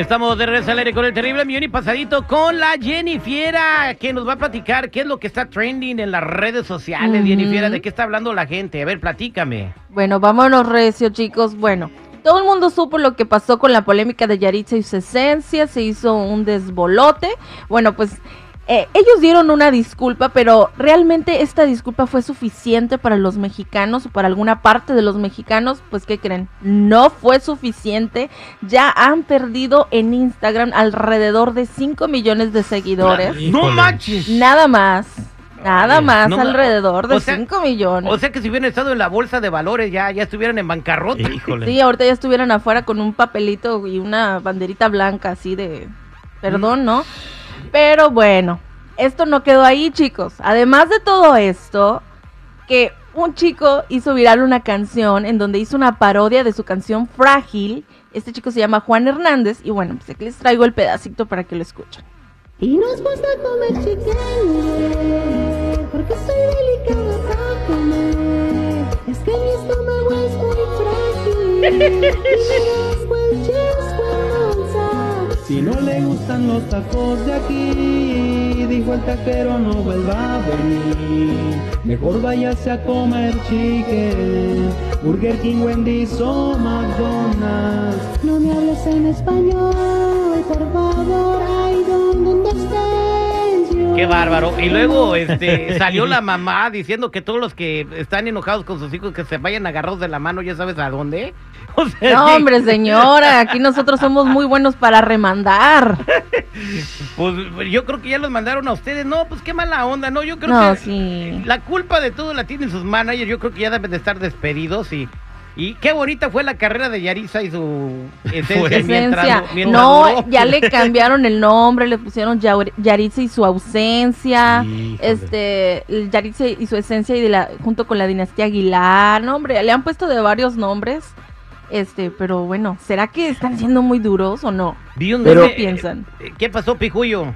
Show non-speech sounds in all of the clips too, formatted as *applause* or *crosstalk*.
Estamos de regreso al aire con el terrible millón y pasadito con la Jennifiera, que nos va a platicar qué es lo que está trending en las redes sociales. Ujú. Jennifiera, ¿de qué está hablando la gente? A ver, platícame. Bueno, vámonos recio, chicos. Bueno, todo el mundo supo lo que pasó con la polémica de Yaritza y su esencia. Se hizo un desbolote. Bueno, pues eh, ellos dieron una disculpa, pero realmente esta disculpa fue suficiente para los mexicanos o para alguna parte de los mexicanos. Pues, ¿qué creen? No fue suficiente. Ya han perdido en Instagram alrededor de 5 millones de seguidores. ¡No manches! Nada más. Nada más, no alrededor de o sea- 5 millones. O sea que si hubieran estado en la bolsa de valores ya, ya estuvieran en bancarrota. Híjole. Sí, ahorita ya estuvieran afuera con un papelito y una banderita blanca así de... Perdón, ¿no? Pero bueno, esto no quedó ahí, chicos. Además de todo esto, que un chico hizo viral una canción en donde hizo una parodia de su canción Frágil. Este chico se llama Juan Hernández y bueno, pues aquí les traigo el pedacito para que lo escuchen. Y nos gusta comer chicken, porque soy delicada para comer. Es que mi estómago es muy frágil. *laughs* Si no le gustan los tacos de aquí, dijo el taquero no vuelva a venir. Mejor váyase a comer chicken, Burger King, Wendy's o McDonald's. No me hables en español, por favor, don't understand you. ¡Qué bárbaro! Y luego este, salió la mamá diciendo que todos los que están enojados con sus hijos que se vayan agarrados de la mano, ya sabes a dónde. *laughs* O sea, No, hombre, señora, aquí nosotros somos muy buenos para remandar. *laughs* Pues yo creo que ya los mandaron a ustedes. No, pues qué mala onda, ¿no? Yo creo No, que sí. la culpa de todo la tienen sus managers. Yo creo que ya deben de estar despedidos y. Y qué bonita fue la carrera de Yarisa y su esencia. Mientras- Esencia. mientras No, duró. ya le *laughs* cambiaron el nombre, le pusieron Yaritza y su ausencia. Híjole. Este, el Yaritza y su esencia y de la, junto con la dinastía Aguilar. No, hombre, le han puesto de varios nombres. Este, pero bueno, ¿será que están siendo muy duros o no? Vi un Pero- ¿Qué piensan? eh, ¿Qué pasó, Pijuyo?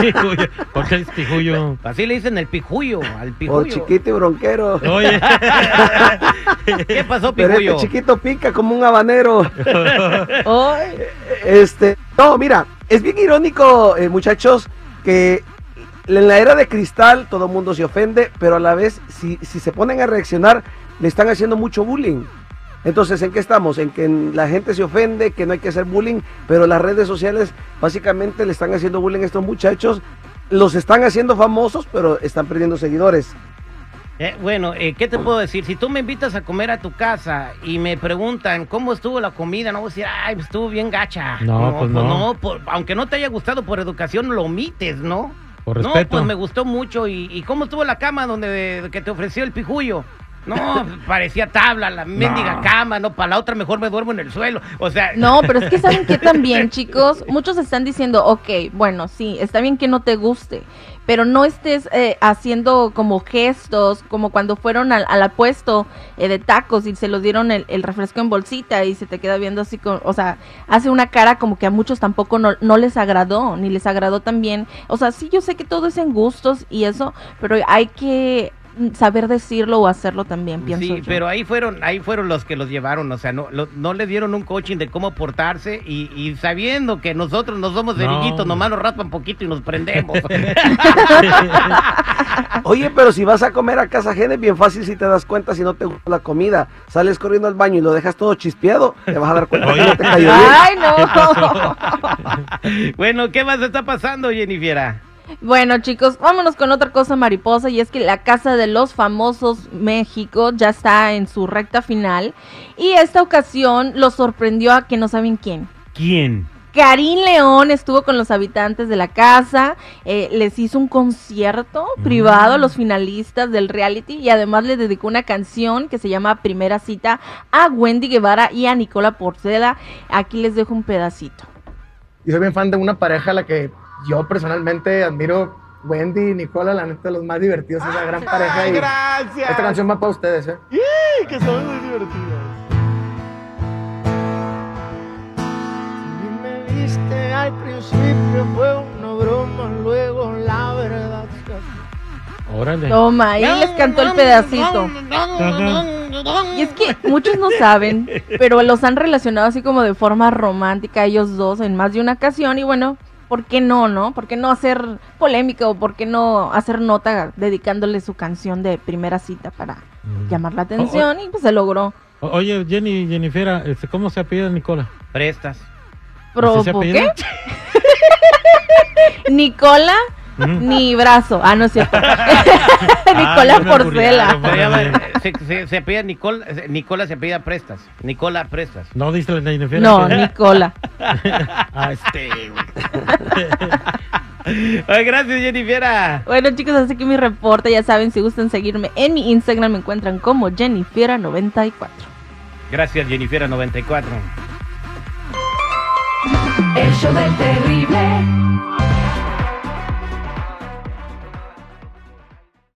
Pijuyo. ¿Por qué es pijuyo? *laughs* Así le dicen el Pijuyo, al Pijuyo. chiquito y bronquero. Oye. *laughs* ¿Qué pasó, Pero Pijuyo? este chiquito pica como un habanero. *laughs* Este, no, mira, es bien irónico, eh, muchachos, que en la era de cristal todo el mundo se ofende, pero a la vez, si, si se ponen a reaccionar, le están haciendo mucho bullying. Entonces, ¿en qué estamos? En que la gente se ofende, que no hay que hacer bullying, pero las redes sociales básicamente le están haciendo bullying a estos muchachos. Los están haciendo famosos, pero están perdiendo seguidores. Eh, bueno, eh, ¿qué te puedo decir? Si tú me invitas a comer a tu casa y me preguntan cómo estuvo la comida, no voy a decir, ay, pues estuvo bien gacha. No, pues no. por- aunque no te haya gustado por educación, lo omites, ¿no? Por No, respeto. pues me gustó mucho. ¿Y, y cómo estuvo la cama donde que te ofreció el pijuyo? No, parecía tabla, la mendiga cama, no, para la otra mejor me duermo en el suelo. O sea, No, pero es que saben que también, *laughs* chicos, muchos están diciendo, ok, bueno, sí, está bien que no te guste, pero no estés eh, haciendo como gestos, como cuando fueron al, al apuesto eh, de tacos y se los dieron el, el refresco en bolsita y se te queda viendo así, con, o sea, hace una cara como que a muchos tampoco no, no les agradó, ni les agradó también. O sea, sí, yo sé que todo es en gustos y eso, pero hay que saber decirlo o hacerlo también, pienso Sí, yo. pero ahí fueron, ahí fueron los que los llevaron, o sea, no, lo- no le dieron un coaching de cómo portarse y, y sabiendo que nosotros no somos No. cerillitos, nomás nos raspan poquito y nos prendemos. *laughs* Oye, pero si vas a comer a casa ajena es bien fácil si te das cuenta si no te gusta la comida. Sales corriendo al baño y lo dejas todo chispeado, te vas a dar cuenta que no te cayó bien. ¡Ay, no! *laughs* bueno, ¿qué más está pasando, Jennifiera? Bueno, chicos, vámonos con otra cosa mariposa y es que la Casa de los Famosos México ya está en su recta final y esta ocasión los sorprendió a que no saben quién. ¿Quién? Karim León estuvo con los habitantes de la casa, eh, les hizo un concierto privado a los finalistas del reality y además le dedicó una canción que se llama Primera Cita a Wendy Guevara y a Nicola Porcela. Aquí les dejo un pedacito. Yo soy bien fan de una pareja a la que yo personalmente admiro Wendy y Nicola, la neta, los más divertidos, esa gran pareja. Ay, Y gracias. esta canción va para ustedes, ¿eh? ¡Ih, que son muy. Y me viste al principio, fue una broma, luego la verdad. Órale. Toma, ahí les cantó el pedacito. Y es que muchos no saben, pero los han relacionado así como de forma romántica ellos dos en más de una ocasión y bueno, ¿por qué no, no? ¿Por qué no hacer polémica o por qué no hacer nota dedicándole su canción de primera cita para Mm. llamar la atención y pues se logró. O- Oye, Jenny, Jennifera, este, ¿cómo se apellida Nicola? Prestas. Pro- ¿Así se ¿por apellida? qué? *laughs* Nicola. Ni brazo. Ah, no es cierto. *laughs* Ah, *laughs* me Porcela. Se, se, se, apellida Nicola, Nicola se apellida Prestas. Nicola Prestas. No dice la. No, Nicola. *laughs* Ah, este, güey. Ay, gracias, Jennifera. Bueno, chicos, así que mi reporte, ya saben, si gustan seguirme en mi Instagram, me encuentran como Jennifiera94. Gracias, Jennifera94. El show del terrible.